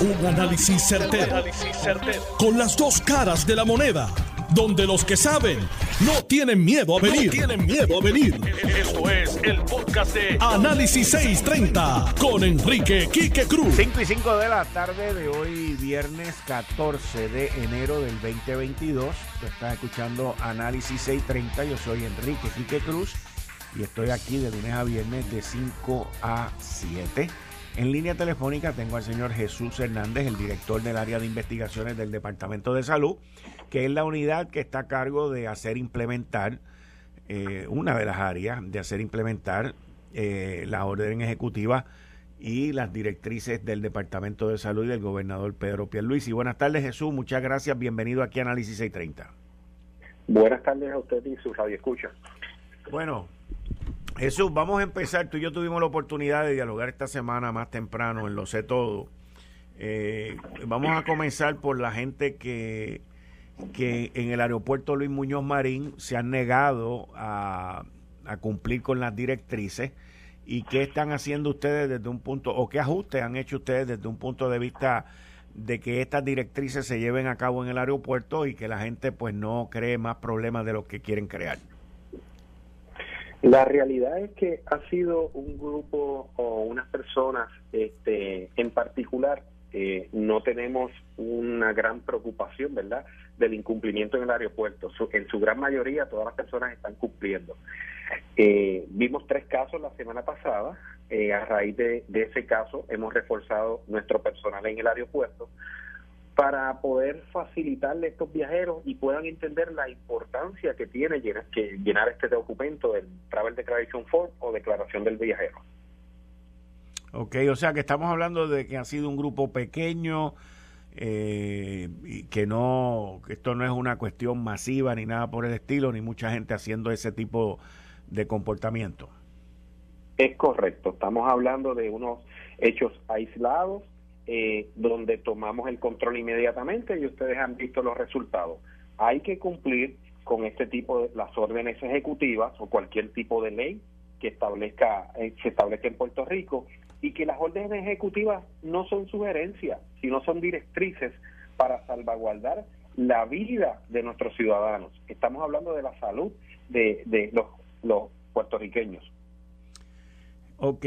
Un análisis certero, Con las dos caras de la moneda. Donde los que saben no tienen miedo a venir. tienen miedo a venir. Esto es el podcast de Análisis 630 con Enrique Quique Cruz. 5 y 5 de la tarde de hoy, viernes 14 de enero del 2022. Tú estás escuchando Análisis 630. Yo soy Enrique Quique Cruz y estoy aquí de lunes a viernes de 5 a 7 en línea telefónica tengo al señor Jesús Hernández, el director del área de investigaciones del Departamento de Salud, que es la unidad que está a cargo de hacer implementar, eh, una de las áreas de hacer implementar eh, la orden ejecutiva y las directrices del Departamento de Salud y del gobernador Pedro Pierluisi. Buenas tardes Jesús, muchas gracias, bienvenido aquí a Análisis 630. Buenas tardes a usted y su radio escucha. Bueno, Jesús, vamos a empezar. Tú y yo tuvimos la oportunidad de dialogar esta semana más temprano en Lo Sé Todo. Eh, vamos a comenzar por la gente que, que en el aeropuerto Luis Muñoz Marín se han negado a, cumplir con las directrices y qué están haciendo ustedes desde un punto, o qué ajustes han hecho ustedes desde un punto de vista de que estas directrices se lleven a cabo en el aeropuerto y que la gente pues no cree más problemas de los que quieren crear. La realidad es que ha sido un grupo o unas personas este, en particular, eh, no tenemos una gran preocupación, ¿verdad?, del incumplimiento en el aeropuerto. en su gran mayoría, todas las personas están cumpliendo. Eh, vimos tres casos la semana pasada. Eh, a raíz de, de ese caso, hemos reforzado nuestro personal en el aeropuerto para poder facilitarle a estos viajeros y puedan entender la importancia que tiene llenar, que llenar este documento del Travel Declaration Form o Declaración del Viajero. Ok, o sea que estamos hablando de que ha sido un grupo pequeño eh, y que no, que esto no es una cuestión masiva ni nada por el estilo, ni mucha gente haciendo ese tipo de comportamiento. Es correcto, estamos hablando de unos hechos aislados eh, donde tomamos el control inmediatamente y ustedes han visto los resultados. Hay que cumplir con este tipo de las órdenes ejecutivas o cualquier tipo de ley que establezca eh, se establezca en Puerto Rico y que las órdenes ejecutivas no son sugerencias, sino son directrices para salvaguardar la vida de nuestros ciudadanos. Estamos hablando de la salud de, de los, los puertorriqueños. Ok.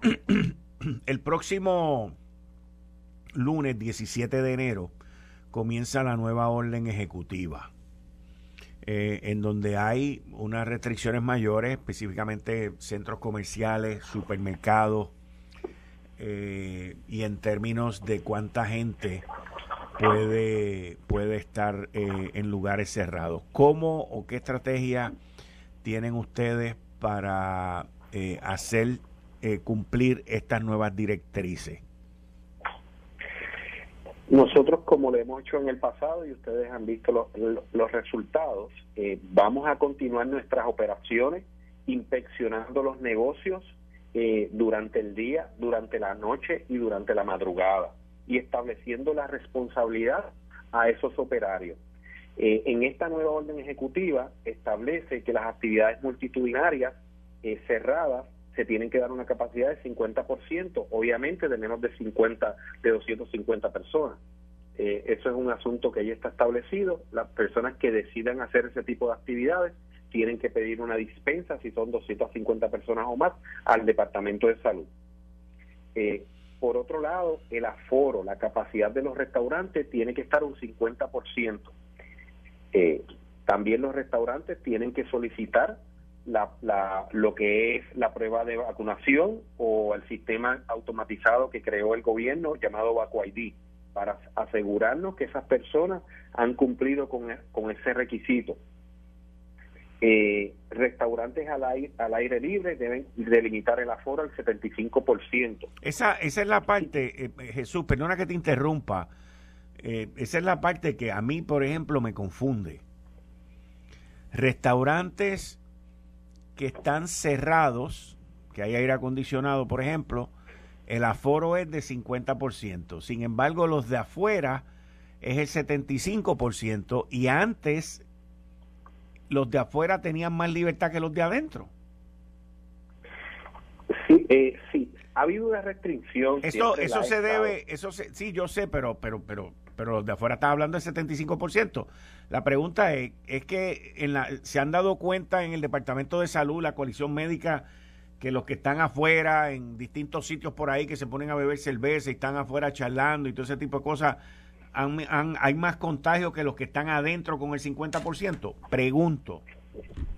El próximo lunes 17 de enero comienza la nueva orden ejecutiva, eh, en donde hay unas restricciones mayores, específicamente centros comerciales, supermercados, eh, y en términos de cuánta gente puede, puede estar eh, en lugares cerrados. ¿Cómo o qué estrategia tienen ustedes para hacer cumplir estas nuevas directrices? Nosotros, como lo hemos hecho en el pasado y ustedes han visto los, resultados, eh, vamos a continuar nuestras operaciones inspeccionando los negocios eh, durante el día, durante la noche y durante la madrugada y estableciendo la responsabilidad a esos operarios. Eh, en esta nueva orden ejecutiva establece que las actividades multitudinarias cerradas se tienen que dar una capacidad de 50%, obviamente de menos de 50, de 250 personas. Eh, eso es un asunto que ya está establecido. Las personas que decidan hacer ese tipo de actividades tienen que pedir una dispensa, si son 250 personas o más, al Departamento de Salud. Eh, por otro lado, el aforo, la capacidad de los restaurantes tiene que estar un 50%. Eh, también los restaurantes tienen que solicitar la, lo que es la prueba de vacunación o el sistema automatizado que creó el gobierno llamado VacuID para asegurarnos que esas personas han cumplido con, con ese requisito. Eh, restaurantes al aire, al aire libre deben delimitar el aforo al 75%. Esa, esa es la parte, eh, Jesús, perdona que te interrumpa, eh, esa es la parte que a mí, por ejemplo, me confunde. Restaurantes que están cerrados, que hay aire acondicionado, por ejemplo, el aforo es de 50%. Sin embargo, los de afuera es el 75% y antes los de afuera tenían más libertad que los de adentro. Sí, eh, sí. ha habido una restricción. Eso, eso se debe, eso sí, yo sé, pero, pero, pero, pero los de afuera están hablando del 75%. La pregunta es, es que en la, se han dado cuenta en el Departamento de Salud, la coalición médica, que los que están afuera, en distintos sitios por ahí, que se ponen a beber cerveza y están afuera charlando y todo ese tipo de cosas, hay más contagios que los que están adentro con el 50%? Pregunto.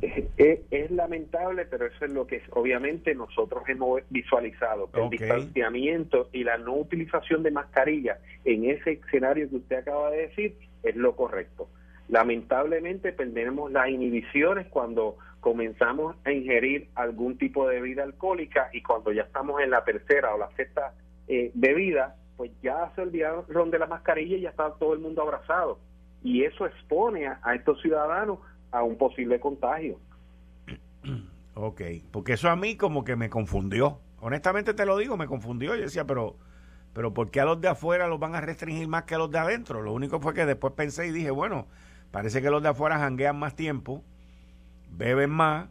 Es, lamentable, pero eso es lo que obviamente nosotros hemos visualizado, el distanciamiento y la no utilización de mascarilla en ese escenario que usted acaba de decir es lo correcto. Lamentablemente perdemos las inhibiciones cuando comenzamos a ingerir algún tipo de bebida alcohólica y cuando ya estamos en la tercera o la sexta eh, bebida, pues ya se olvidaron de la mascarilla y ya está todo el mundo abrazado. Y eso expone a, estos ciudadanos a un posible contagio. Ok, porque eso a mí como que me confundió. Honestamente te lo digo, me confundió. Yo decía, pero, pero ¿por qué a los de afuera los van a restringir más que a los de adentro? Lo único fue que después pensé y dije, bueno, parece que los de afuera janguean más tiempo, beben más,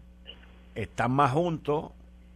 están más juntos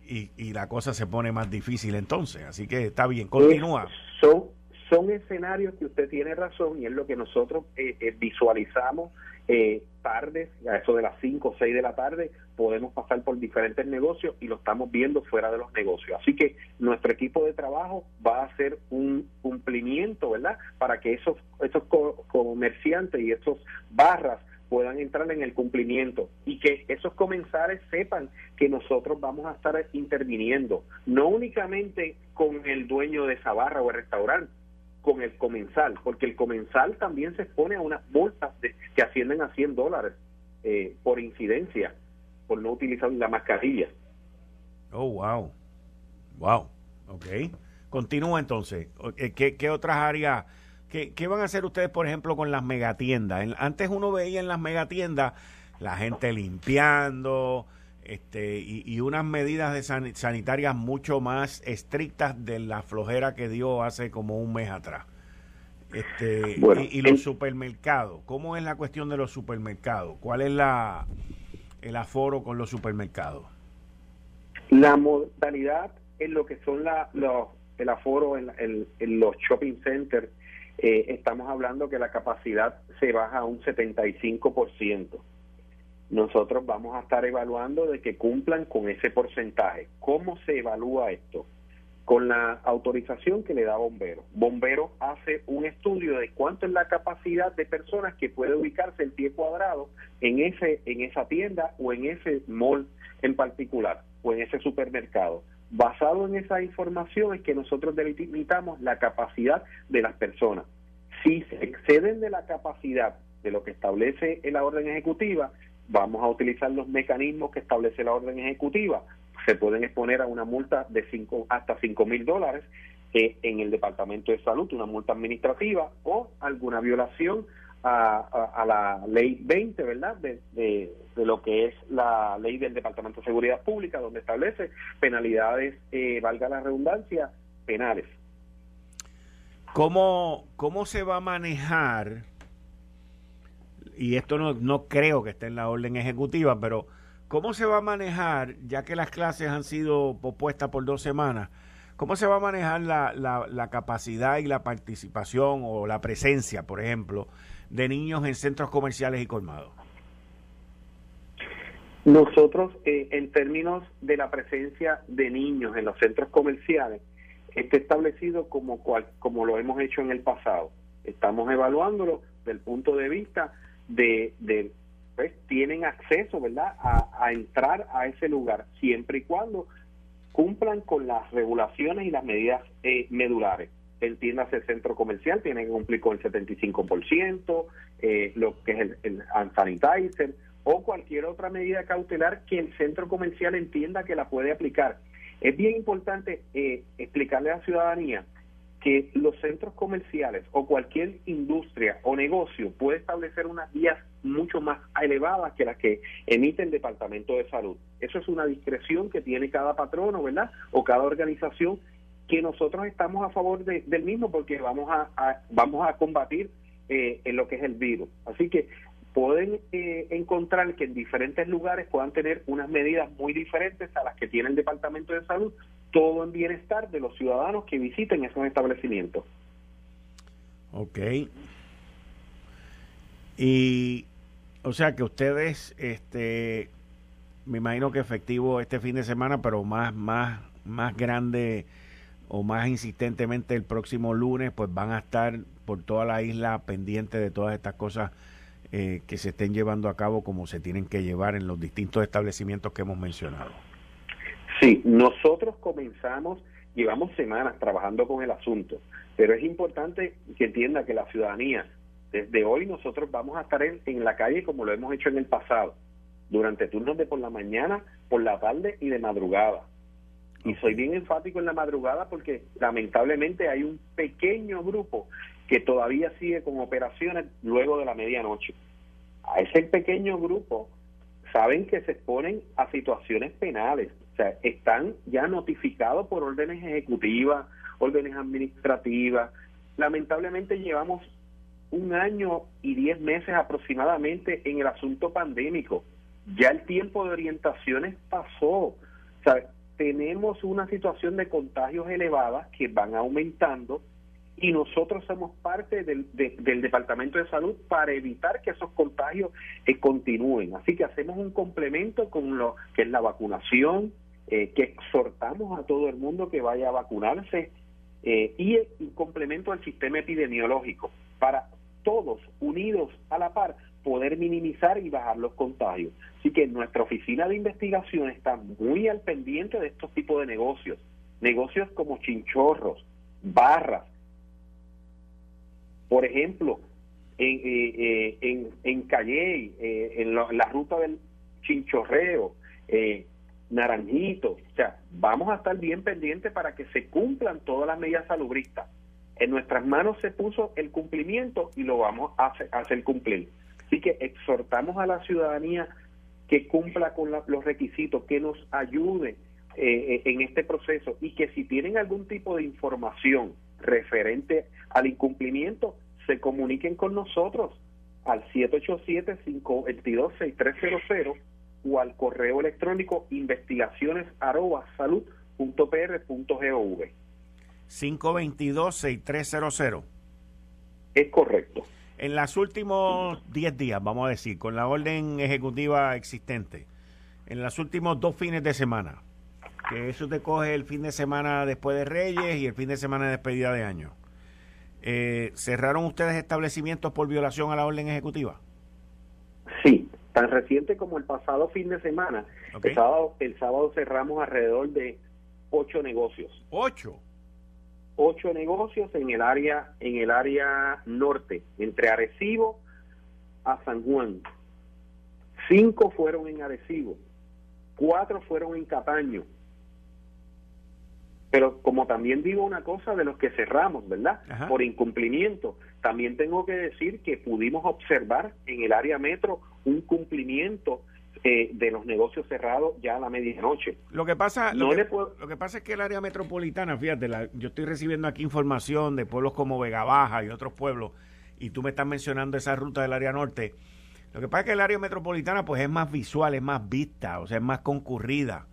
y, y la cosa se pone más difícil entonces. Así que está bien, continúa son, son escenarios que usted tiene razón y es lo que nosotros eh, eh, visualizamos eh, tardes, a eso de las 5 o 6 de la tarde, podemos pasar por diferentes negocios y lo estamos viendo fuera de los negocios. Así que nuestro equipo de trabajo va a hacer un cumplimiento, ¿verdad? Para que esos, esos comerciantes y esos barras puedan entrar en el cumplimiento y que esos comensales sepan que nosotros vamos a estar interviniendo, no únicamente con el dueño de esa barra o el restaurante, con el comensal, porque el comensal también se expone a unas multas que ascienden a 100 dólares eh, por incidencia, por no utilizar la mascarilla. Oh, wow. Wow. Ok. Continúa entonces. Eh, ¿Qué, qué otras áreas? ¿Qué, van a hacer ustedes, por ejemplo, con las megatiendas? Antes uno veía en las megatiendas la gente limpiando este, y, unas medidas de sanitarias mucho más estrictas de la flojera que dio hace como un mes atrás. Este, y, los supermercados, ¿cómo es la cuestión de los supermercados? ¿Cuál es la el aforo con los supermercados? La modalidad en lo que son la, los, el aforo en, en los shopping centers eh, estamos hablando que la capacidad se baja a un 75%. Nosotros vamos a estar evaluando de que cumplan con ese porcentaje. ¿Cómo se evalúa esto? Con la autorización que le da Bombero. Bombero hace un estudio de cuánto es la capacidad de personas que puede ubicarse en pie cuadrado en ese en esa tienda o en ese mall en particular o en ese supermercado Basado en esa información es que nosotros delimitamos la capacidad de las personas. Si se exceden de la capacidad de lo que establece la orden ejecutiva, vamos a utilizar los mecanismos que establece la orden ejecutiva. Se pueden exponer a una multa de cinco, hasta 5 mil dólares eh, en el Departamento de Salud, una multa administrativa o alguna violación a, la ley 20, ¿verdad? De, de, lo que es la ley del Departamento de Seguridad Pública, donde establece penalidades, eh, valga la redundancia, penales. ¿Cómo, ¿Cómo se va a manejar? Y esto no, no creo que esté en la orden ejecutiva, pero ¿cómo se va a manejar, ya que las clases han sido pospuestas por dos semanas? ¿Cómo se va a manejar la, la, la capacidad y la participación o la presencia, por ejemplo, de niños en centros comerciales y colmados? Nosotros, eh, en términos de la presencia de niños en los centros comerciales, está establecido como, cual, como lo hemos hecho en el pasado. Estamos evaluándolo del punto de vista de, de pues, tienen acceso, ¿verdad?, a, entrar a ese lugar, siempre y cuando cumplan con las regulaciones y las medidas eh, medulares entiéndase el centro comercial, tiene que cumplir con el 75%, eh, lo que es el, el sanitizer o cualquier otra medida cautelar que el centro comercial entienda que la puede aplicar. Es bien importante eh, explicarle a la ciudadanía que los centros comerciales o cualquier industria o negocio puede establecer unas guías mucho más elevadas que las que emite el Departamento de Salud. Eso es una discreción que tiene cada patrono, ¿verdad? O cada organización que nosotros estamos a favor del mismo porque vamos a, vamos a combatir eh, en lo que es el virus. Así que pueden eh, encontrar que en diferentes lugares puedan tener unas medidas muy diferentes a las que tiene el Departamento de Salud todo en bienestar de los ciudadanos que visiten esos establecimientos. Ok. Y, o sea que ustedes, este, me imagino que efectivo este fin de semana, pero más, más, más grande o más insistentemente el próximo lunes, pues van a estar por toda la isla pendientes de todas estas cosas eh, que se estén llevando a cabo como se tienen que llevar en los distintos establecimientos que hemos mencionado. Sí, nosotros comenzamos, llevamos semanas trabajando con el asunto, pero es importante que entienda que la ciudadanía, desde hoy nosotros vamos a estar en, en la calle como lo hemos hecho en el pasado, durante turnos de por la mañana, por la tarde y de madrugada. Y soy bien enfático en la madrugada porque lamentablemente hay un pequeño grupo que todavía sigue con operaciones luego de la medianoche. A ese pequeño grupo saben que se exponen a situaciones penales, o sea, están ya notificados por órdenes ejecutivas, órdenes administrativas. Lamentablemente llevamos un año y diez meses aproximadamente en el asunto pandémico. Ya el tiempo de orientaciones pasó. O sea, tenemos una situación de contagios elevadas que van aumentando y nosotros somos parte del, del Departamento de Salud para evitar que esos contagios eh, continúen. Así que hacemos un complemento con lo que es la vacunación, eh, que exhortamos a todo el mundo que vaya a vacunarse eh, y un complemento al sistema epidemiológico para todos unidos a la par poder minimizar y bajar los contagios. Así que nuestra oficina de investigación está muy al pendiente de estos tipos de negocios, negocios como chinchorros, barras, por ejemplo, en, eh, eh, en, en Calle, eh, en, la ruta del Chinchorreo, Naranjito, o sea, vamos a estar bien pendientes para que se cumplan todas las medidas salubristas. En nuestras manos se puso el cumplimiento y lo vamos a hacer, cumplir. Así que exhortamos a la ciudadanía que cumpla con los requisitos, que nos ayude en este proceso y que si tienen algún tipo de información referente al incumplimiento, se comuniquen con nosotros al 787-522-6300 o al correo electrónico investigaciones arroba salud 522-6300. Es correcto. En los últimos 10 días, vamos a decir, con la orden ejecutiva existente, en los últimos dos fines de semana, que eso te coge el fin de semana después de Reyes y el fin de semana de despedida de año eh, ¿cerraron ustedes establecimientos por violación a la orden ejecutiva? Sí, tan reciente como el pasado fin de semana. El, sábado, el sábado cerramos alrededor de ocho negocios. ¿Ocho? Ocho negocios en el área, en el área norte, entre Arecibo a San Juan. Cinco fueron en Arecibo, cuatro fueron en Cataño, pero como también digo una cosa de los que cerramos, ¿verdad? Por incumplimiento, también tengo que decir que pudimos observar en el área metro un cumplimiento eh, de los negocios cerrados ya a la medianoche. Lo que pasa, lo, que, lo que pasa es que el área metropolitana, fíjate, yo estoy recibiendo aquí información de pueblos como Vega Baja y otros pueblos, y tú me estás mencionando esa ruta del área norte. Lo que pasa es que el área metropolitana pues es más visual, es más vista, o sea, es más concurrida.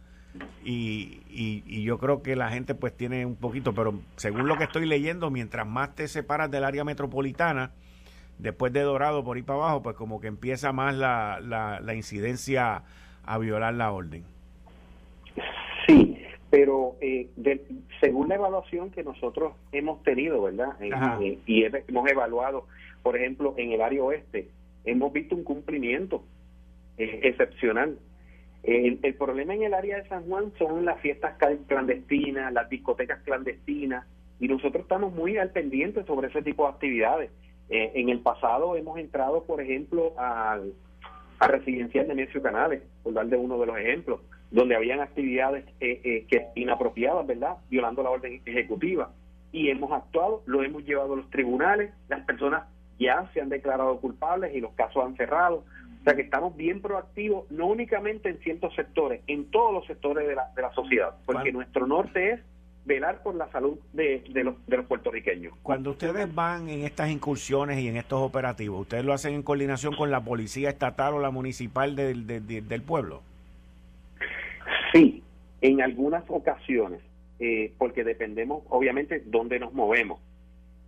Y, y, yo creo que la gente pues tiene un poquito, pero según lo que estoy leyendo, mientras más te separas del área metropolitana, después de Dorado por ir para abajo, pues como que empieza más la, la, incidencia a violar la orden. Sí, pero eh, según la evaluación que nosotros hemos tenido, ¿verdad? Eh, eh, y hemos evaluado, por ejemplo, en el área oeste, hemos visto un cumplimiento excepcional el, problema en el área de San Juan son las fiestas clandestinas, las discotecas clandestinas, y nosotros estamos muy al pendiente sobre ese tipo de actividades. Eh, en el pasado hemos entrado, por ejemplo, al, a residencial de Necio Canales, por dar de uno de los ejemplos, donde habían actividades eh, eh, que inapropiadas, ¿verdad? Violando la orden ejecutiva. Y hemos actuado, lo hemos llevado a los tribunales, las personas ya se han declarado culpables y los casos han cerrado. O sea que estamos bien proactivos, no únicamente en ciertos sectores, en todos los sectores de la, de la sociedad, porque nuestro norte es velar por la salud de, los, de los puertorriqueños. Cuando ustedes van en estas incursiones y en estos operativos, ¿ustedes lo hacen en coordinación con la policía estatal o la municipal del, del pueblo? Sí, en algunas ocasiones. eh, porque dependemos, obviamente, dónde nos movemos.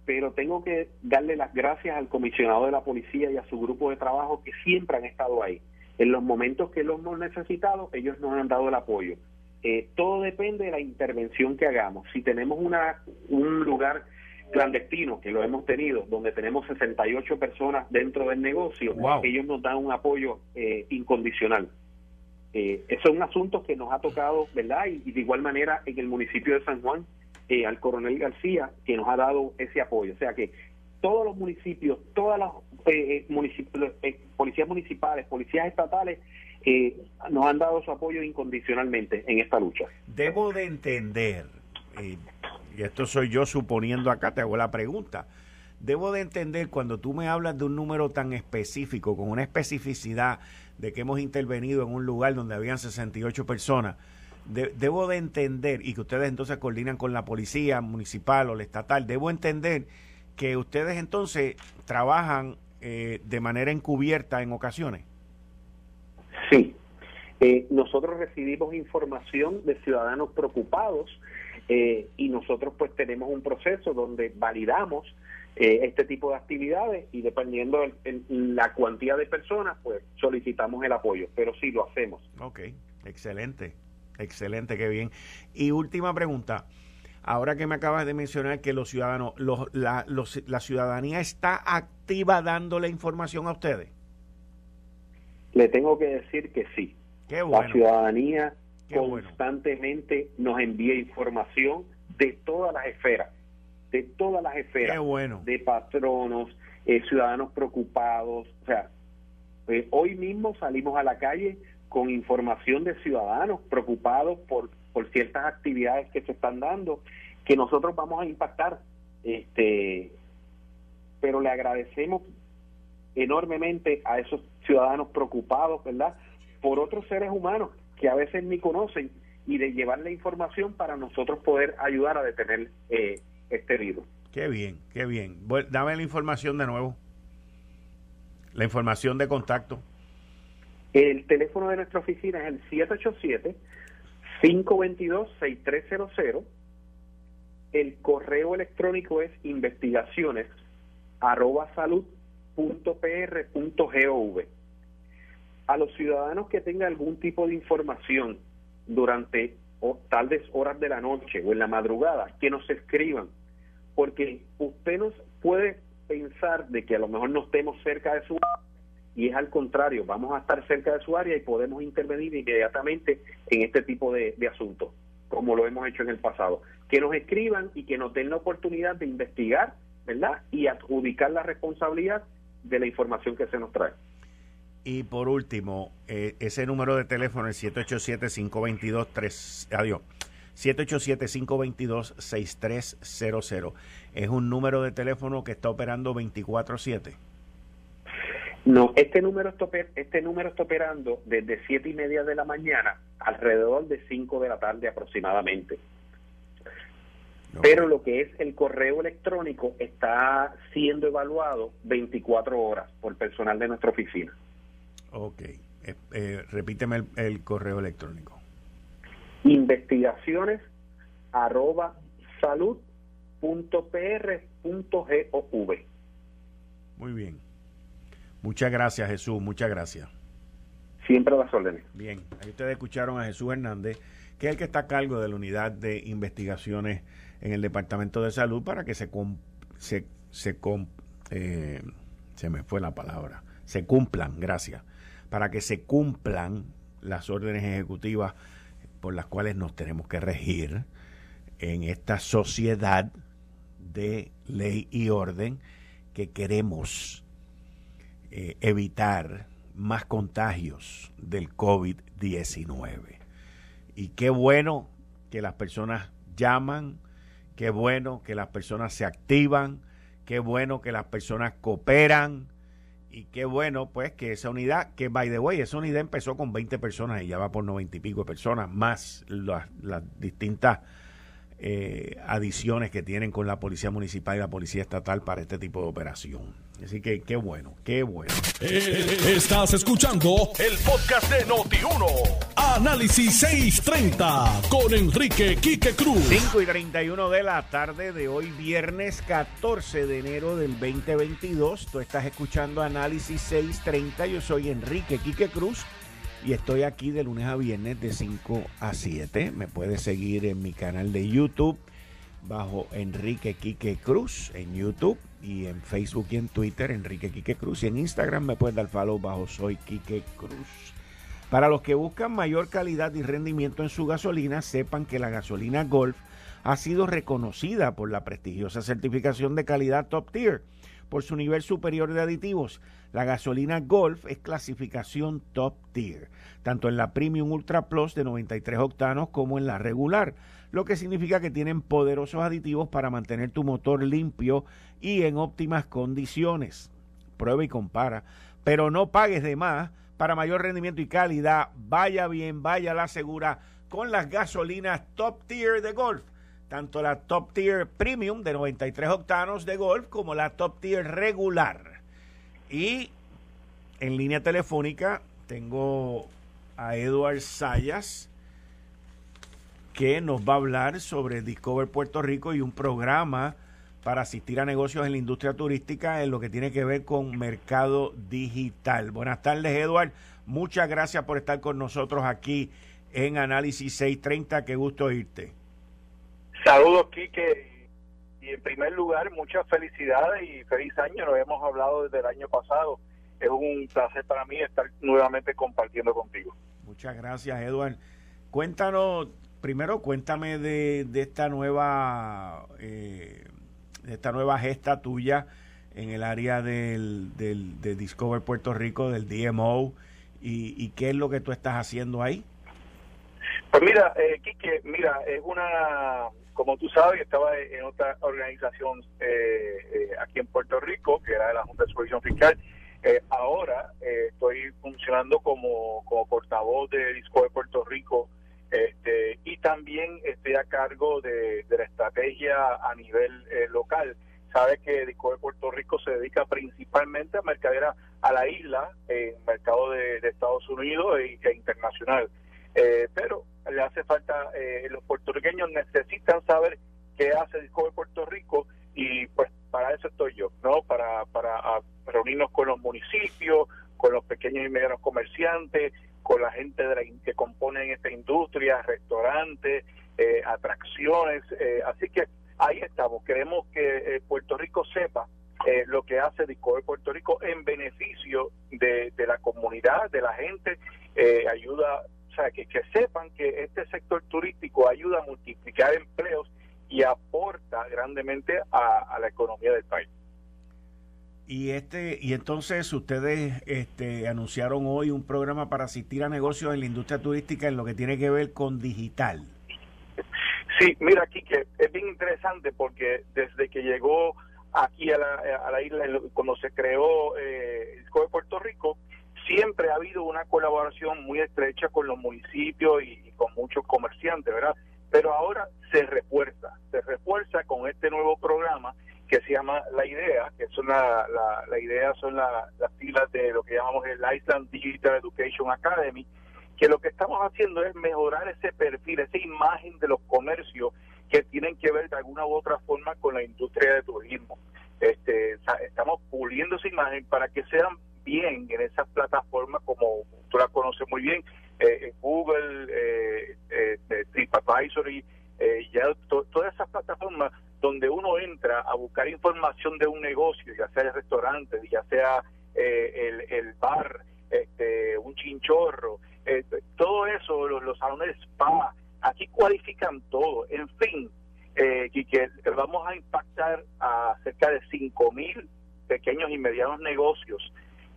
Pero tengo que darle las gracias al comisionado de la policía y a su grupo de trabajo que siempre han estado ahí. En los momentos que lo hemos necesitado, ellos nos han dado el apoyo. Eh, todo depende de la intervención que hagamos. Si tenemos una, un lugar clandestino, que lo hemos tenido, donde tenemos 68 personas dentro del negocio, ellos nos dan un apoyo eh, incondicional. Eh, son asuntos que nos ha tocado, ¿verdad? Y, de igual manera en el municipio de San Juan, eh, al coronel García, que nos ha dado ese apoyo. O sea que todos los municipios, todas las eh, eh, policías municipales, policías estatales, nos han dado su apoyo incondicionalmente en esta lucha. Debo de entender, y esto soy yo suponiendo acá, te hago la pregunta. Debo de entender cuando tú me hablas de un número tan específico, con una especificidad de que hemos intervenido en un lugar donde habían 68 personas, debo de entender, y que ustedes entonces coordinan con la policía municipal o la estatal, debo entender que ustedes entonces trabajan eh, de manera encubierta en ocasiones. Sí, eh, nosotros recibimos información de ciudadanos preocupados eh, y nosotros pues tenemos un proceso donde validamos eh, este tipo de actividades y dependiendo de la cuantía de personas, pues solicitamos el apoyo, pero sí lo hacemos. Ok, excelente, excelente, qué bien. Y última pregunta, ahora que me acabas de mencionar que los ciudadanos, los, la, la ciudadanía está activa dándole información a ustedes. Le tengo que decir que sí. Qué bueno. La ciudadanía constantemente nos envía información de todas las esferas de todas las esferas, de patronos, eh, ciudadanos preocupados. O sea, eh, hoy mismo salimos a la calle con información de ciudadanos preocupados por, por ciertas actividades que se están dando, que nosotros vamos a impactar. Este, pero le agradecemos enormemente a esos ciudadanos preocupados, ¿verdad? Por otros seres humanos que a veces ni conocen y de llevar la información para nosotros poder ayudar a detener eh, este virus. Qué bien, qué bien. dame la información de nuevo. La información de contacto. El teléfono de nuestra oficina es el 787-522-6300. El correo electrónico es investigaciones arroba salud A los ciudadanos que tengan algún tipo de información durante o, tal vez horas de la noche o en la madrugada, que nos escriban porque usted nos puede pensar de que a lo mejor no estemos cerca de su y es al contrario, vamos a estar cerca de su área y podemos intervenir inmediatamente en este tipo de, asuntos, como lo hemos hecho en el pasado. Que nos escriban y que nos den la oportunidad de investigar, ¿verdad? Y adjudicar la responsabilidad de la información que se nos trae. Y por último, eh, ese número de teléfono es 787-522-3. Adiós. 787-522-6300. ¿Es un número de teléfono que está operando 24-7? No, este número, está, este número está operando desde 7 y media de la mañana alrededor de 5 de la tarde aproximadamente. Pero lo que es el correo electrónico está siendo evaluado 24 horas por personal de nuestra oficina. Ok. Eh, eh, repíteme el correo electrónico investigaciones arroba salud punto Muy bien. Muchas gracias, Jesús. Muchas gracias. Siempre las órdenes. Bien, ahí ustedes escucharon a Jesús Hernández, que es el que está a cargo de la unidad de investigaciones en el Departamento de Salud para que se se se, eh, se me fue la palabra, se cumplan, gracias, para que se cumplan las órdenes ejecutivas por las cuales nos tenemos que regir en esta sociedad de ley y orden que queremos eh, evitar más contagios del COVID-19. Y qué bueno que las personas llaman, qué bueno que las personas se activan, qué bueno que las personas cooperan, y qué bueno, pues, que esa unidad, que by the way, esa unidad empezó con 20 personas y ya va por 90 y pico de personas, más las, distintas eh, adiciones que tienen con la Policía Municipal y la Policía Estatal para este tipo de operación. Así que qué bueno, qué bueno. Eh, estás escuchando el podcast de Noti1. Análisis 630 con Enrique Quique Cruz. 5 y 31 de la tarde de hoy, viernes 14 de enero del 2022. Tú estás escuchando Análisis 630. Yo soy Enrique Quique Cruz y estoy aquí de lunes a viernes de 5 a 7. Me puedes seguir en mi canal de YouTube bajo Enrique Quique Cruz en YouTube y en Facebook y en Twitter Enrique Quique Cruz y en Instagram me puedes dar follow bajo Soy Quique Cruz. Para los que buscan mayor calidad y rendimiento en su gasolina, sepan que la gasolina Golf ha sido reconocida por la prestigiosa certificación de calidad Top Tier por su nivel superior de aditivos. La gasolina Golf es clasificación Top Tier, tanto en la Premium Ultra Plus de 93 octanos como en la regular, lo que significa que tienen poderosos aditivos para mantener tu motor limpio y en óptimas condiciones. Prueba y compara, pero no pagues de más para mayor rendimiento y calidad, vaya bien, vaya la segura con las gasolinas top tier de Golf. Tanto la top tier premium de 93 octanos de Golf como la top tier regular. Y en línea telefónica tengo a Edward Sayas que nos va a hablar sobre Discover Puerto Rico y un programa para asistir a negocios en la industria turística en lo que tiene que ver con mercado digital. Buenas tardes, Eduard. Muchas gracias por estar con nosotros aquí en Análisis 630. Qué gusto oírte. Saludos, Quique. Y en primer lugar, muchas felicidades y feliz año. Nos hemos hablado desde el año pasado. Es un placer para mí estar nuevamente compartiendo contigo. Muchas gracias, Eduard. Cuéntanos, primero cuéntame de, de esta nueva eh, esta nueva gesta tuya en el área del, del, de Discover Puerto Rico, del DMO, y, qué es lo que tú estás haciendo ahí. Pues mira, eh, Quique, mira, es una, como tú sabes, estaba en otra organización eh, eh, aquí en Puerto Rico, que era de la Junta de Supervisión Fiscal. Eh, ahora estoy funcionando como, como portavoz de Discover Puerto Rico este, y también estoy a cargo de, la estrategia a nivel eh, local. Sabe que Discover Puerto Rico se dedica principalmente a mercadera a la isla, en mercado de, Estados Unidos e, e internacional. Eh, pero le hace falta, eh, los puertorriqueños necesitan saber qué hace Discover Puerto Rico y pues para eso estoy yo, ¿no? Para reunirnos con los municipios, con los pequeños y medianos comerciantes, con la gente de la, que componen esta industria, restaurantes, eh, atracciones. Eh, así que ahí estamos. Queremos que eh, Puerto Rico sepa lo que hace Discover Puerto Rico en beneficio de, la comunidad, de la gente. ayuda, o sea, que sepan que este sector turístico ayuda a multiplicar empleos y aporta grandemente a la economía del país. Y este y entonces ustedes este, anunciaron hoy un programa para asistir a negocios en la industria turística en lo que tiene que ver con digital. Sí, mira aquí que es bien interesante porque desde que llegó aquí a la, isla, cuando se creó eh, de Puerto Rico, siempre ha habido una colaboración muy estrecha con los municipios y con muchos comerciantes, ¿verdad? Pero ahora se refuerza, se refuerza con este nuevo programa que se llama La Idea, que son la, la, idea son las siglas de lo que llamamos el Iceland Digital Education Academy, que lo que estamos haciendo es mejorar ese perfil, esa imagen de los comercios que tienen que ver de alguna u otra forma con la industria de turismo. Este, estamos puliendo esa imagen para que sean bien en esas plataformas como tú la conoces muy bien, eh, Google, eh, eh, TripAdvisor y eh, ya todas esas plataformas donde uno entra a buscar información de un negocio, ya sea el restaurante, ya sea eh, el, bar, este, un chinchorro, eh, todo eso, los, salones spa, aquí cualifican todo. En fin, eh, y que vamos a impactar a cerca de 5 mil pequeños y medianos negocios.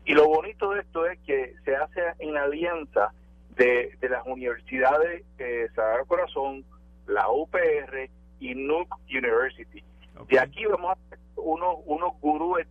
Y lo bonito de esto es que se hace en alianza de, de las universidades eh, Sagrado Corazón, la UPR y Nuke University. De aquí vamos a unos, unos gurúes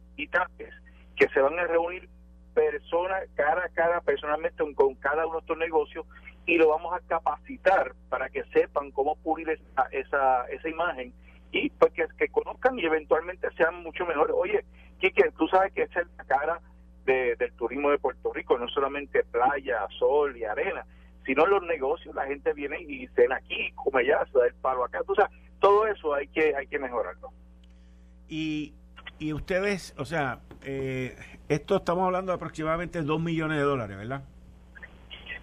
que se van a reunir personas, cara a cara, personalmente con cada uno de estos negocios y lo vamos a capacitar para que sepan cómo pulir esa, esa, esa imagen y pues que, que, conozcan y eventualmente sean mucho mejores. Oye, Kike, tú sabes que esa es la cara de, del turismo de Puerto Rico, no solamente playa, sol y arena, Si no, los negocios, la gente viene y cena aquí, come allá, se da el palo acá. O sea, todo eso hay que, hay que mejorarlo. Y, y ustedes, o sea, eh, esto estamos hablando de aproximadamente 2 millones de dólares, ¿verdad?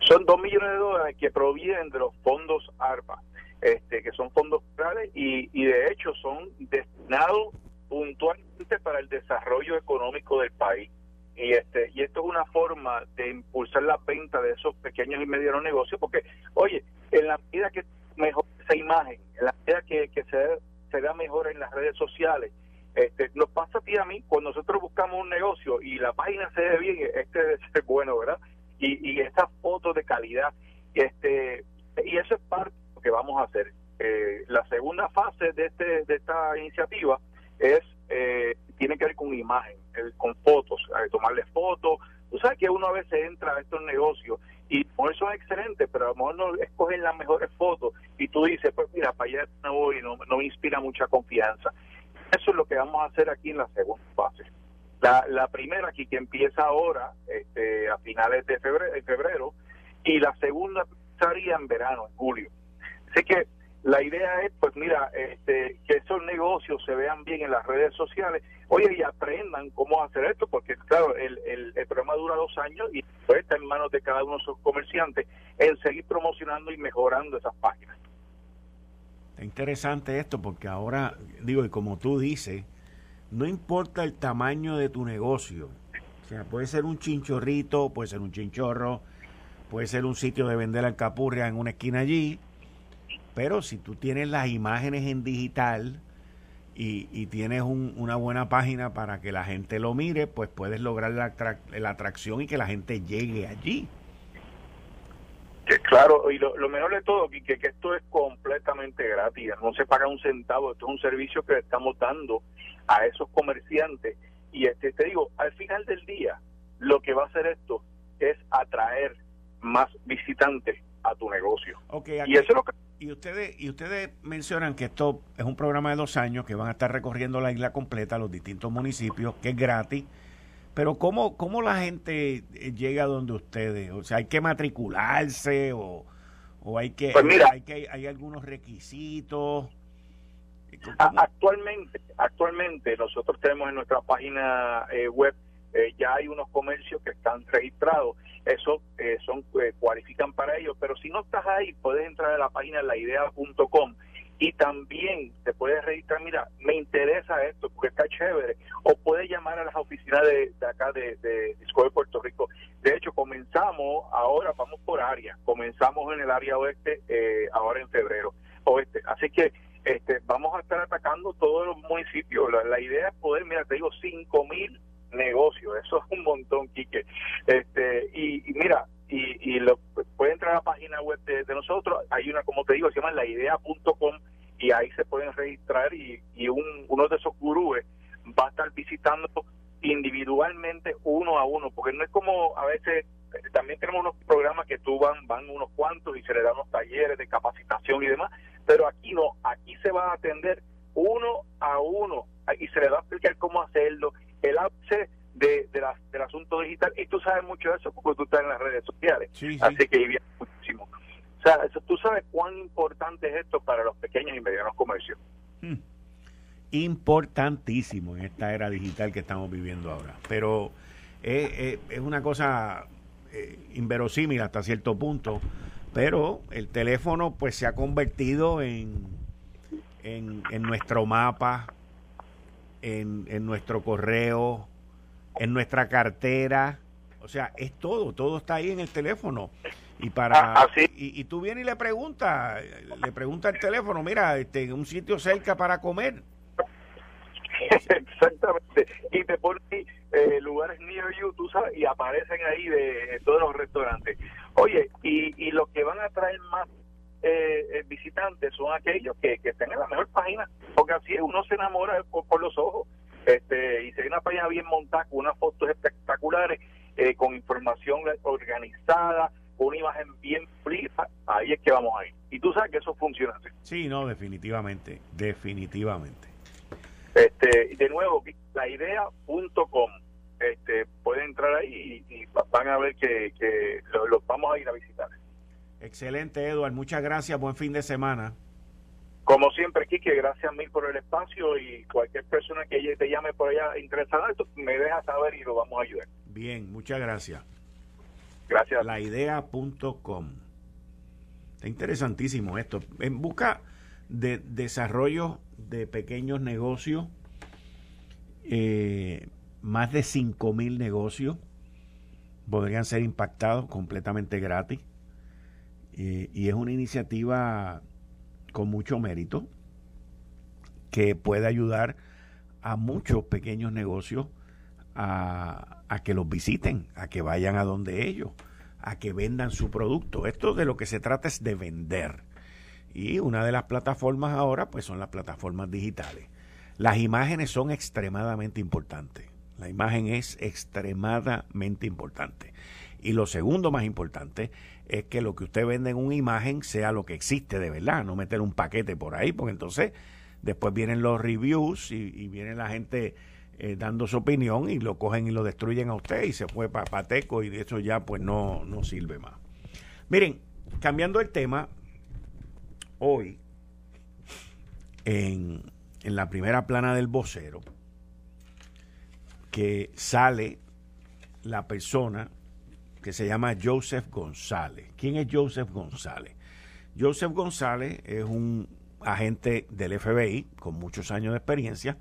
Son 2 millones de dólares que provienen de los fondos ARPA, este, que son fondos federales y, y de hecho son destinados puntualmente para el desarrollo económico del país. Y, este, y esto es una forma de impulsar la venta de esos pequeños y medianos negocios, porque, oye, en la medida que mejor imagen, en la medida que, se, se vea mejor en las redes sociales, este, nos pasa a ti a mí, cuando nosotros buscamos un negocio y la página se ve bien, este ser bueno, ¿verdad? Y, y estas fotos de calidad, este, y eso es parte de lo que vamos a hacer. Eh, la segunda fase de, este, de esta iniciativa es eh, tiene que ver con imagen, con fotos, tomarle fotos. Tú sabes que uno a veces entra a estos negocios y por eso es excelente, pero a lo mejor no escogen las mejores fotos y tú dices, pues mira, para allá no voy, no, no me inspira mucha confianza. Eso es lo que vamos a hacer aquí en la segunda fase. La, la primera aquí que empieza ahora, este, a finales de febrero, de febrero, y la segunda empezaría en verano, en julio. Así que la idea es, pues mira, este, que esos negocios se vean bien en las redes sociales, oye, y aprendan cómo hacer esto, porque claro, el, el, programa dura dos años y está en manos de cada uno de esos comerciantes en seguir promocionando y mejorando esas páginas. Está interesante esto, porque ahora, digo, y como tú dices, no importa el tamaño de tu negocio, o sea, puede ser un chinchorrito, puede ser un chinchorro, puede ser un sitio de vender alcapurria en una esquina allí, pero si tú tienes las imágenes en digital y, y tienes un, una buena página para que la gente lo mire, pues puedes lograr la, la atracción y que la gente llegue allí. Que, claro, y lo, lo, mejor de todo, que, que esto es completamente gratis, no se paga un centavo, esto es un servicio que le estamos dando a esos comerciantes. Y este te digo, al final del día, lo que va a hacer esto es atraer más visitantes a tu negocio. Okay, y eso es lo que y ustedes, y ustedes mencionan que esto es un programa de dos años que van a estar recorriendo la isla completa, los distintos municipios, que es gratis. Pero ¿cómo, cómo la gente eh, llega donde ustedes? O sea, ¿hay que matricularse o, o hay, que, pues mira, hay que hay algunos requisitos? Actualmente, actualmente nosotros tenemos en nuestra página eh, web eh, ya hay unos comercios que están registrados, eso eh, son eh, cualifican para ellos, pero si no estás ahí, puedes entrar a la página laidea.com y también te puedes registrar, mira, me interesa esto porque está chévere, o puedes llamar a las oficinas de, acá de, de Discovery Puerto Rico. De hecho, comenzamos, ahora vamos por área, comenzamos en el área oeste, eh, ahora en febrero, oeste. Así que este, vamos a estar atacando todos los municipios. La, la idea es poder, mira, te digo, cinco mil negocio, eso es un montón, Quique. Este, y, mira, y, y lo, puede entrar a la página web de, de, nosotros, hay una, como te digo, se llama laidea.com y ahí se pueden registrar y, y un, uno de esos gurúes va a estar visitando individualmente uno a uno, porque no es como a veces también tenemos unos programas que tú van, van unos cuantos y se le dan unos talleres de capacitación y demás, pero aquí no, aquí se va a atender uno a uno y se le va a explicar cómo hacerlo el avance de, de la, del asunto digital. Y tú sabes mucho de eso porque tú estás en las redes sociales. Sí, sí. Así que viene muchísimo. O sea, eso, tú sabes cuán importante es esto para los pequeños y medianos comercios. Hmm. Importantísimo en esta era digital que estamos viviendo ahora. Pero eh, eh, es una cosa eh, inverosímil hasta cierto punto. Pero el teléfono pues se ha convertido en, en, en nuestro mapa, en, en nuestro correo, en nuestra cartera. O sea, es todo, todo está ahí en el teléfono. Y para ah, y, y, tú vienes y le preguntas, le pregunta el teléfono, mira, este, un sitio cerca para comer. Exactamente. Y te ponen eh, lugares near you, tú sabes, y aparecen ahí de, de todos los restaurantes. Oye, y, y los que van a traer más eh, eh, visitantes son aquellos que, que estén en la mejor página, porque así uno se enamora por, por los ojos. Este, y si hay una página bien montada, con unas fotos espectaculares, eh, con información organizada, con una imagen bien fluida, ahí es que vamos a ir. Y tú sabes que eso funciona así. Sí, no, definitivamente, definitivamente. Este, de nuevo, la idea.com, este, pueden entrar ahí y, y, van a ver que, que los lo vamos a ir a visitar. Excelente, Eduard. Muchas gracias. Buen fin de semana. Como siempre, Kike, gracias a mí por el espacio y cualquier persona que te llame por allá interesada esto, me deja saber y lo vamos a ayudar. Bien, muchas gracias. Gracias. Laidea.com. Está interesantísimo esto. En busca de desarrollo de pequeños negocios, eh, más de 5 mil negocios podrían ser impactados completamente gratis. Y es una iniciativa con mucho mérito que puede ayudar a muchos pequeños negocios a, a, que los visiten, a que vayan a donde ellos, a que vendan su producto. Esto de lo que se trata es de vender. Y una de las plataformas ahora pues son las plataformas digitales. Las imágenes son extremadamente importantes. La imagen es extremadamente importante. Y lo segundo más importante es que lo que usted vende en una imagen sea lo que existe de verdad, no meter un paquete por ahí, porque entonces después vienen los reviews y, viene la gente eh, dando su opinión y lo cogen y lo destruyen a usted y se fue para Pateco y de eso ya pues no, no sirve más. Miren, cambiando el tema, hoy en, en la primera plana del vocero, que sale la persona que se llama Joseph González. ¿Quién es Joseph González? Joseph González es un agente del FBI con muchos años de experiencia,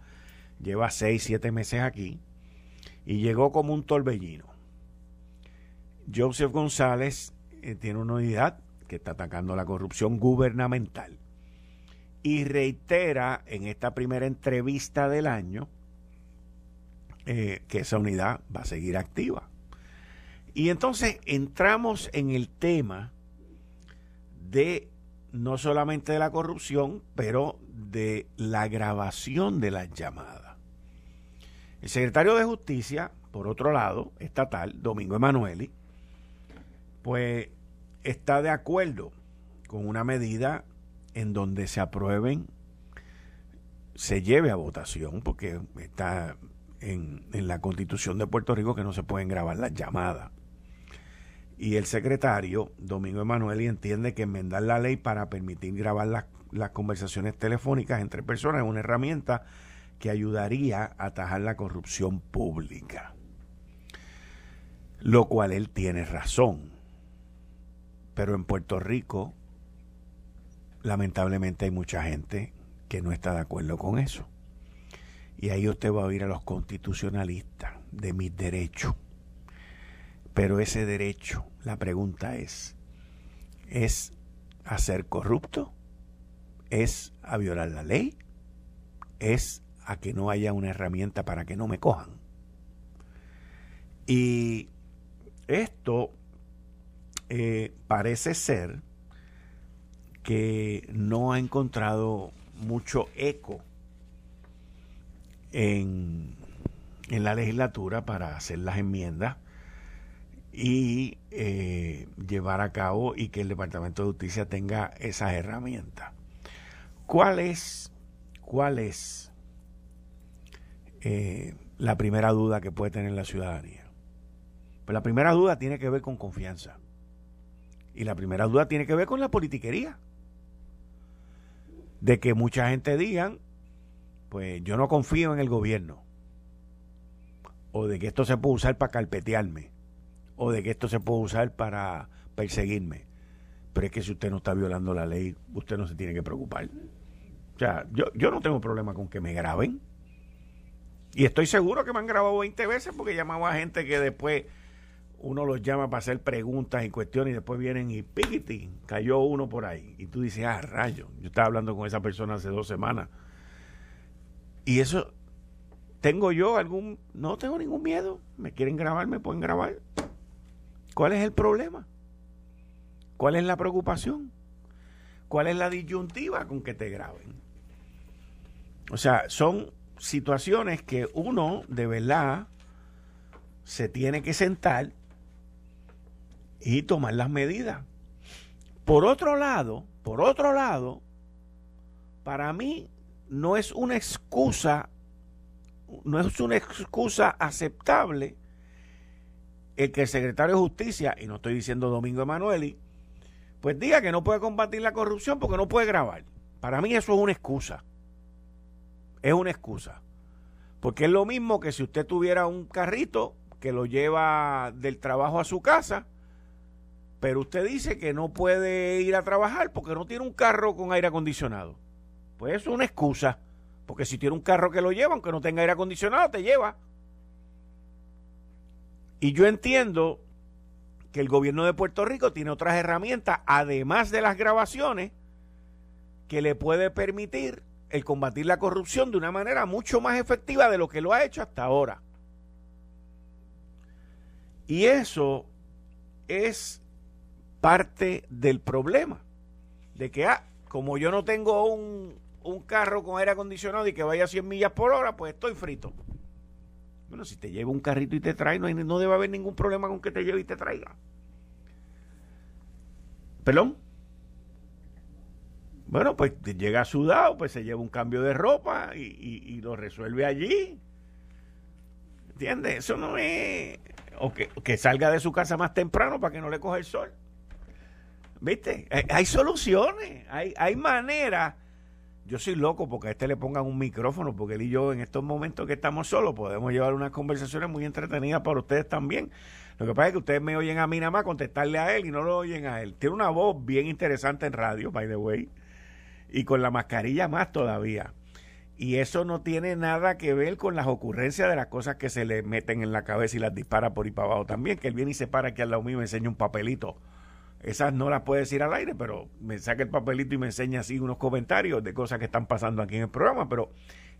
lleva seis, siete meses aquí y llegó como un torbellino. Joseph González eh, tiene una unidad que está atacando la corrupción gubernamental y reitera en esta primera entrevista del año eh, que esa unidad va a seguir activa. Y entonces entramos en el tema de no solamente de la corrupción, pero de la grabación de las llamadas. El secretario de Justicia, por otro lado, estatal, Domingo Emanueli, pues está de acuerdo con una medida en donde se aprueben, se lleve a votación, porque está en, en la constitución de Puerto Rico que no se pueden grabar las llamadas. Y el secretario, Domingo Emanuel, entiende que enmendar la ley para permitir grabar las, conversaciones telefónicas entre personas es una herramienta que ayudaría a atajar la corrupción pública. Lo cual él tiene razón. Pero en Puerto Rico, lamentablemente hay mucha gente que no está de acuerdo con eso. Y ahí usted va a oír a los constitucionalistas de mis derechos pero ese derecho, la pregunta es, ¿es a ser corrupto? ¿Es a violar la ley? ¿Es a que no haya una herramienta para que no me cojan? Y esto eh, parece ser que no ha encontrado mucho eco en, en la legislatura para hacer las enmiendas y eh, llevar a cabo y que el Departamento de Justicia tenga esas herramientas. ¿Cuál es, cuál es eh, la primera duda que puede tener la ciudadanía? Pues la primera duda tiene que ver con confianza. Y la primera duda tiene que ver con la politiquería. De que mucha gente digan, pues yo no confío en el gobierno. O de que esto se puede usar para carpetearme o de que esto se puede usar para perseguirme. Pero es que si usted no está violando la ley, usted no se tiene que preocupar. O sea, yo, yo no tengo problema con que me graben. Y estoy seguro que me han grabado 20 veces porque llamaba a gente que después uno los llama para hacer preguntas y cuestiones y después vienen y piquitín, cayó uno por ahí. Y tú dices, ah, rayo, yo estaba hablando con esa persona hace dos semanas. Y eso, ¿tengo yo algún, no tengo ningún miedo? ¿Me quieren grabar? ¿Me pueden grabar? ¿Cuál es el problema? ¿Cuál es la preocupación? ¿Cuál es la disyuntiva con que te graben? O sea, son situaciones que uno de verdad se tiene que sentar y tomar las medidas. Por otro lado, por otro lado, para mí no es una excusa, no es una excusa aceptable el que el secretario de Justicia, y no estoy diciendo Domingo Emanueli, pues diga que no puede combatir la corrupción porque no puede grabar. Para mí eso es una excusa. Es una excusa. Porque es lo mismo que si usted tuviera un carrito que lo lleva del trabajo a su casa, pero usted dice que no puede ir a trabajar porque no tiene un carro con aire acondicionado. Pues eso es una excusa. Porque si tiene un carro que lo lleva, aunque no tenga aire acondicionado, te lleva. Y yo entiendo que el gobierno de Puerto Rico tiene otras herramientas, además de las grabaciones, que le puede permitir el combatir la corrupción de una manera mucho más efectiva de lo que lo ha hecho hasta ahora. Y eso es parte del problema. De que, ah, como yo no tengo un, un carro con aire acondicionado y que vaya a 100 millas por hora, pues estoy frito. Bueno, si te lleva un carrito y te trae, no, no debe haber ningún problema con que te lleve y te traiga. ¿Perdón? Bueno, pues llega sudado, pues se lleva un cambio de ropa y, lo resuelve allí. ¿Entiendes? Eso no es... O que, salga de su casa más temprano para que no le coja el sol. ¿Viste? Hay, soluciones, hay, hay maneras yo soy loco porque a este le pongan un micrófono, porque él y yo en estos momentos que estamos solos podemos llevar unas conversaciones muy entretenidas para ustedes también. Lo que pasa es que ustedes me oyen a mí nada más contestarle a él y no lo oyen a él. Tiene una voz bien interesante en radio, by the way, y con la mascarilla más todavía. Y eso no tiene nada que ver con las ocurrencias de las cosas que se le meten en la cabeza y las dispara por ahí para abajo también, que él viene y se para aquí al lado mío y me enseña un papelito esas no las puede decir al aire, pero me saca el papelito y me enseña así unos comentarios de cosas que están pasando aquí en el programa. Pero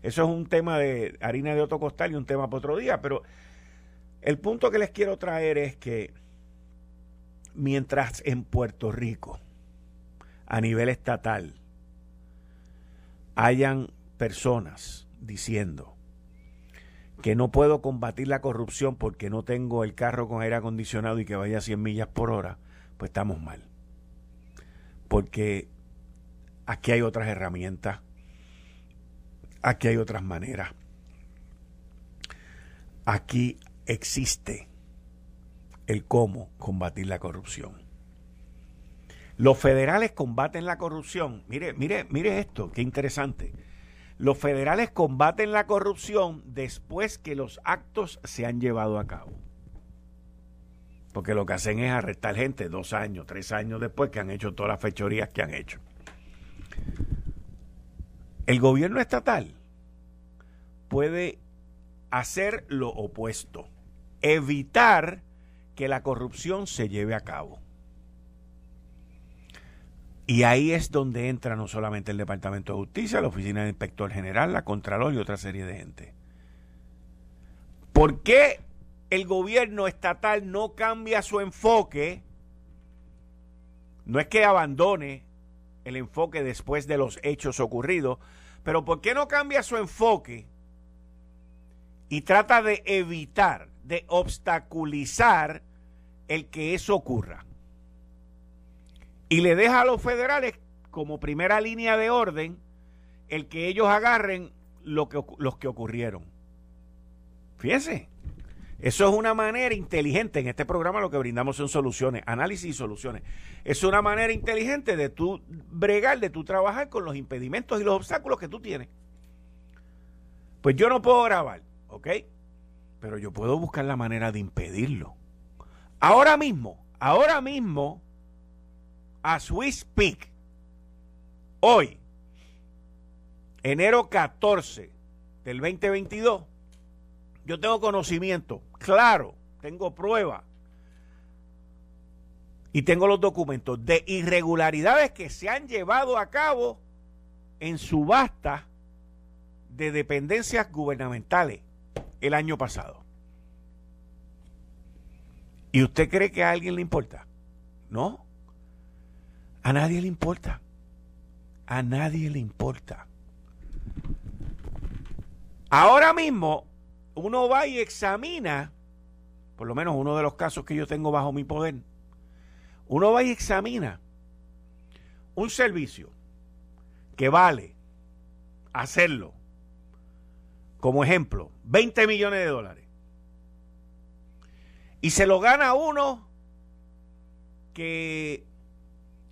eso es un tema de harina de otro costal y un tema para otro día. Pero el punto que les quiero traer es que mientras en Puerto Rico, a nivel estatal, hayan personas diciendo que no puedo combatir la corrupción porque no tengo el carro con aire acondicionado y que vaya a 100 millas por hora, pues estamos mal. Porque aquí hay otras herramientas, aquí hay otras maneras. Aquí existe el cómo combatir la corrupción. Los federales combaten la corrupción. Mire, mire, mire esto, qué interesante. Los federales combaten la corrupción después que los actos se han llevado a cabo. Porque lo que hacen es arrestar gente dos años, tres años después que han hecho todas las fechorías que han hecho. El gobierno estatal puede hacer lo opuesto, evitar que la corrupción se lleve a cabo. Y ahí es donde entra no solamente el Departamento de Justicia, la Oficina del Inspector General, la Contralor y otra serie de gente. ¿Por qué el gobierno estatal no cambia su enfoque, no es que abandone el enfoque después de los hechos ocurridos, pero ¿por qué no cambia su enfoque y trata de evitar, de obstaculizar el que eso ocurra? Y le deja a los federales como primera línea de orden el que ellos agarren lo que, los que ocurrieron. Fíjense. Eso es una manera inteligente. En este programa lo que brindamos son soluciones, análisis y soluciones. Es una manera inteligente de tú bregar, de tú trabajar con los impedimentos y los obstáculos que tú tienes. Pues yo no puedo grabar, ¿ok? Pero yo puedo buscar la manera de impedirlo. Ahora mismo, ahora mismo, a Swiss Peak, hoy, enero 14 del 2022, yo tengo conocimiento, claro, tengo prueba y tengo los documentos de irregularidades que se han llevado a cabo en subasta de dependencias gubernamentales el año pasado. ¿Y usted cree que a alguien le importa? No. A nadie le importa. A nadie le importa. Ahora mismo uno va y examina, por lo menos uno de los casos que yo tengo bajo mi poder, uno va y examina un servicio que vale hacerlo, como ejemplo, 20 millones de dólares. Y se lo gana uno que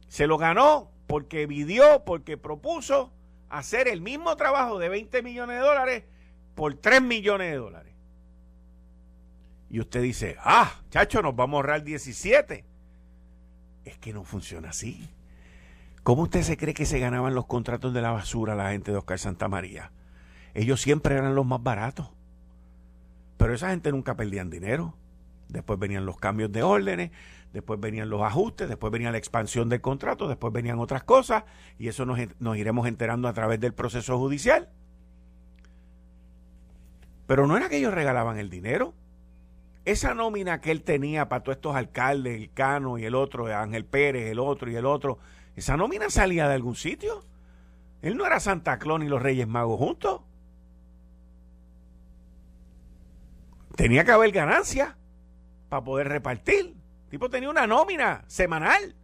Se lo ganó porque vidió, porque propuso hacer el mismo trabajo de 20 millones de dólares por 3 millones de dólares. Y usted dice, ah, chacho, nos vamos a ahorrar 17. Es que no funciona así. ¿Cómo usted se cree que se ganaban los contratos de la basura la gente de Oscar Santa María? Ellos siempre eran los más baratos. Pero esa gente nunca perdían dinero. Después venían los cambios de órdenes, después venían los ajustes, después venía la expansión del contrato, después venían otras cosas y eso nos, nos iremos enterando a través del proceso judicial. Pero no era que ellos regalaban el dinero. Esa nómina que él tenía para todos estos alcaldes, el Cano y el otro, Ángel Pérez, el otro y el otro, esa nómina salía de algún sitio. Él no era Santa Claus ni los Reyes Magos juntos. Tenía que haber ganancia para poder repartir. El tipo tenía una nómina semanal.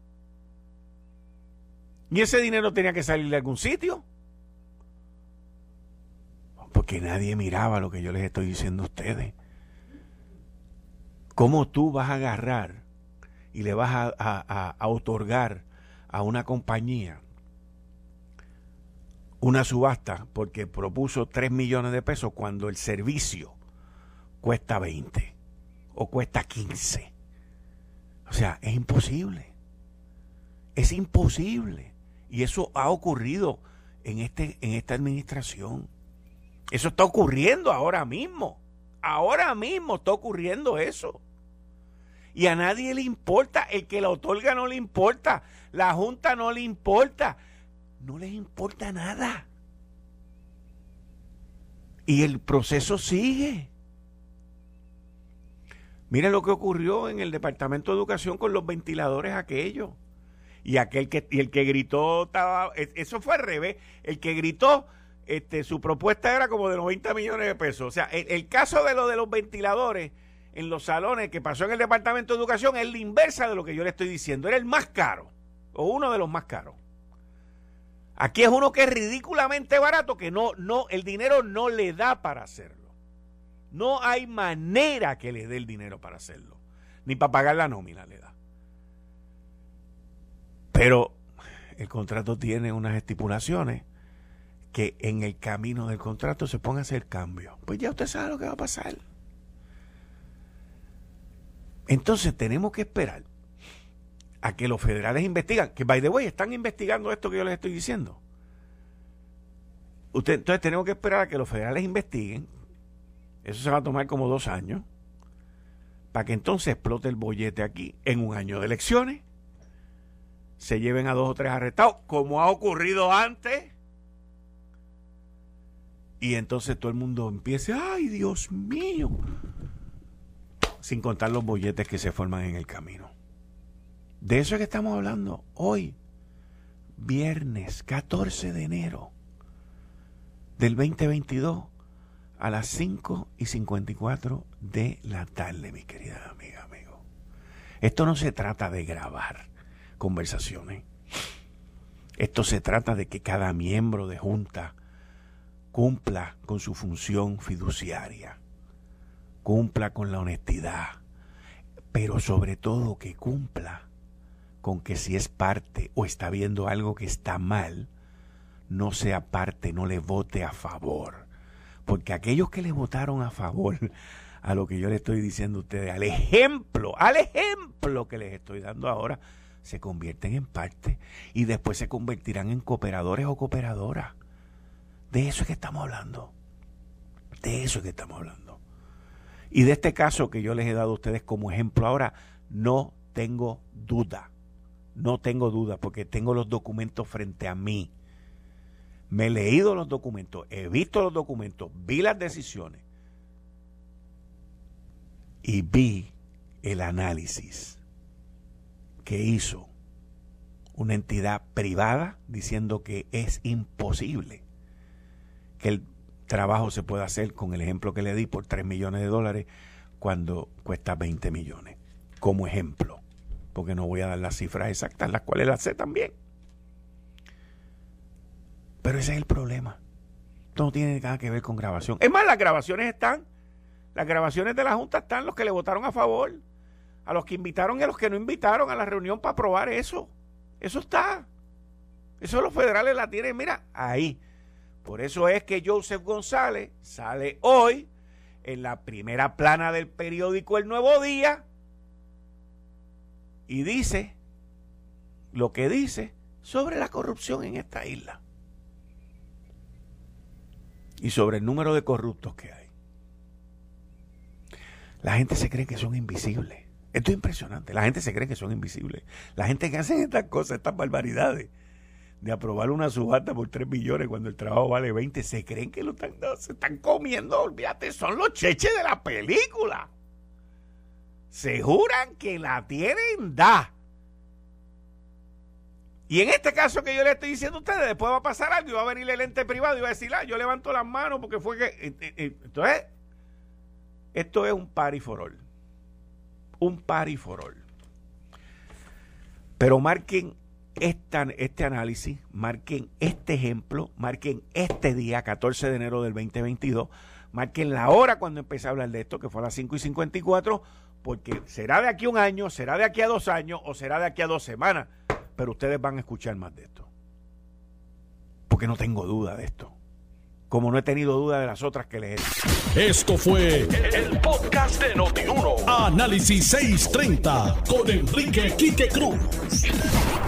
Y ese dinero tenía que salir de algún sitio. Porque nadie miraba lo que yo les estoy diciendo a ustedes. ¿Cómo tú vas a agarrar y le vas a, a otorgar a una compañía una subasta porque propuso 3 millones de pesos cuando el servicio cuesta 20? o cuesta 15. O sea, es imposible. Es imposible. Y eso ha ocurrido en, este, en esta administración. Eso está ocurriendo ahora mismo. Ahora mismo está ocurriendo eso. Y a nadie le importa. El que la otorga no le importa. La Junta no le importa. No les importa nada. Y el proceso sigue. Miren lo que ocurrió en el Departamento de Educación con los ventiladores aquellos. Y aquel que y el que gritó estaba e, eso fue al revés, el que gritó este su propuesta era como de 90 millones de pesos. O sea, el, caso de lo de los ventiladores en los salones que pasó en el Departamento de Educación es la inversa de lo que yo le estoy diciendo, era el más caro o uno de los más caros. Aquí es uno que es ridículamente barato que no no el dinero no le da para hacerlo. No hay manera que le dé el dinero para hacerlo. Ni para pagar la nómina le da. Pero el contrato tiene unas estipulaciones que en el camino del contrato se ponga a hacer cambio. Pues ya usted sabe lo que va a pasar. Entonces tenemos que esperar a que los federales investigan, que by the way están investigando esto que yo les estoy diciendo. Usted, entonces tenemos que esperar a que los federales investiguen, eso se va a tomar como dos años para que entonces explote el bollete aquí en un año de elecciones. Se lleven a dos o tres arrestados, como ha ocurrido antes. Y entonces todo el mundo empiece, ay Dios mío, sin contar los bolletes que se forman en el camino. De eso es que estamos hablando hoy, viernes 14 de enero del 2022 a las 5 y 54 de la tarde, mi querida amiga, amigo. Esto no se trata de grabar conversaciones. Esto se trata de que cada miembro de junta cumpla con su función fiduciaria, cumpla con la honestidad, pero sobre todo que cumpla con que si es parte o está viendo algo que está mal, no sea parte, no le vote a favor porque aquellos que le votaron a favor a lo que yo le estoy diciendo a ustedes, al ejemplo, al ejemplo que les estoy dando ahora, se convierten en parte y después se convertirán en cooperadores o cooperadoras. De eso es que estamos hablando. De eso es que estamos hablando. Y de este caso que yo les he dado a ustedes como ejemplo ahora, no tengo duda. No tengo duda porque tengo los documentos frente a mí. Me he leído los documentos, he visto los documentos, vi las decisiones y vi el análisis que hizo una entidad privada diciendo que es imposible que el trabajo se pueda hacer con el ejemplo que le di por 3 millones de dólares cuando cuesta 20 millones. Como ejemplo, porque no voy a dar las cifras exactas, las cuales las sé también. Pero ese es el problema. Esto no tiene nada que ver con grabación. Es más, las grabaciones están. Las grabaciones de la Junta están los que le votaron a favor, a los que invitaron y a los que no invitaron a la reunión para aprobar eso. Eso está. Eso los federales la tienen, mira, ahí. Por eso es que Joseph González sale hoy en la primera plana del periódico El Nuevo Día y dice lo que dice sobre la corrupción en esta isla y sobre el número de corruptos que hay. La gente se cree que son invisibles. Esto es impresionante. La gente se cree que son invisibles. La gente que hace estas cosas, estas barbaridades, de aprobar una subasta por 3 millones cuando el trabajo vale 20, se creen que lo están, se están comiendo, olvídate, son los cheches de la película. Se juran que la tienen da. Y en este caso que yo le estoy diciendo a ustedes, después va a pasar algo y va a venir el ente privado y va a decir, ah, yo levanto las manos porque fue que... Eh, eh, eh, entonces, esto es un party for all. Un party for all. Pero marquen este análisis, marquen este ejemplo, marquen este día, 14 de enero del 2022, marquen la hora cuando empecé a hablar de esto, que fue a las 5 y 54, porque será de aquí a un año, será de aquí a dos años o será de aquí a dos semanas, pero ustedes van a escuchar más de esto. Porque no tengo duda de esto. Como no he tenido duda de las otras que les he Esto fue el, podcast de Notiuno. Análisis 630 con Enrique Quique Cruz.